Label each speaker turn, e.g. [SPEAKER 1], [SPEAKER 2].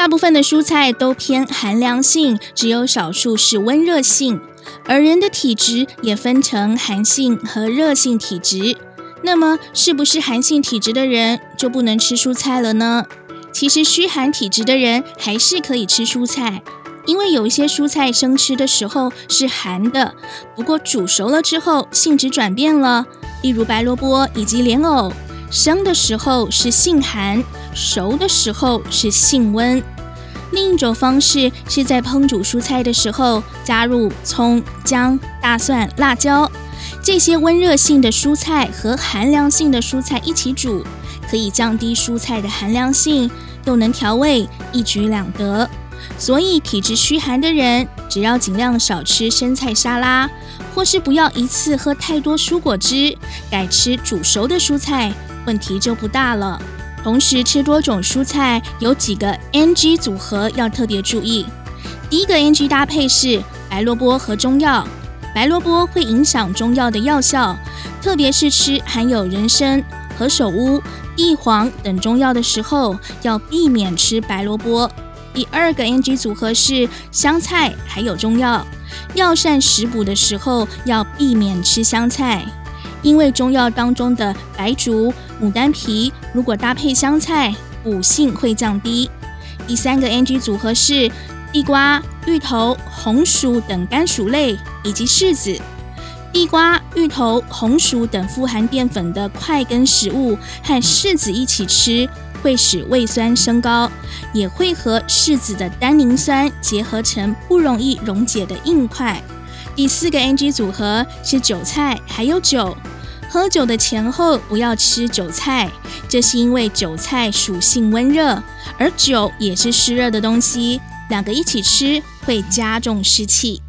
[SPEAKER 1] 大部分的蔬菜都偏寒凉性，只有少数是温热性。而人的体质也分成寒性和热性体质。那么，是不是寒性体质的人就不能吃蔬菜了呢？其实，虚寒体质的人还是可以吃蔬菜，因为有一些蔬菜生吃的时候是寒的，不过煮熟了之后性质转变了。例如白萝卜以及莲藕，生的时候是性寒，熟的时候是性温。另一种方式是在烹煮蔬菜的时候加入葱、姜、大蒜、辣椒。这些温热性的蔬菜和寒凉性的蔬菜一起煮，可以降低蔬菜的寒凉性，又能调味，一举两得。所以体质虚寒的人，只要尽量少吃生菜沙拉，或是不要一次喝太多蔬果汁，改吃煮熟的蔬菜，问题就不大了。同时吃多种蔬菜，有几个 NG 组合要特别注意。第一个 NG 搭配是白萝卜和中药。白萝卜会影响中药的药效，特别是吃含有人参、何首乌、地黄等中药的时候，要避免吃白萝卜。第二个 NG 组合是香菜，还有中药。药膳食补的时候要避免吃香菜，因为中药当中的白术、牡丹皮，如果搭配香菜，补性会降低。第三个 NG 组合是地瓜、芋头、红薯等干薯类，以及柿子。地瓜、芋头、红薯等富含淀粉的块根食物，和柿子一起吃，会使胃酸升高，也会和柿子的单宁酸结合成不容易溶解的硬块。第四个 NG 组合是韭菜，还有酒。喝酒的前后不要吃韭菜，这是因为韭菜属性温热，而酒也是湿热的东西。两个一起吃会加重湿气。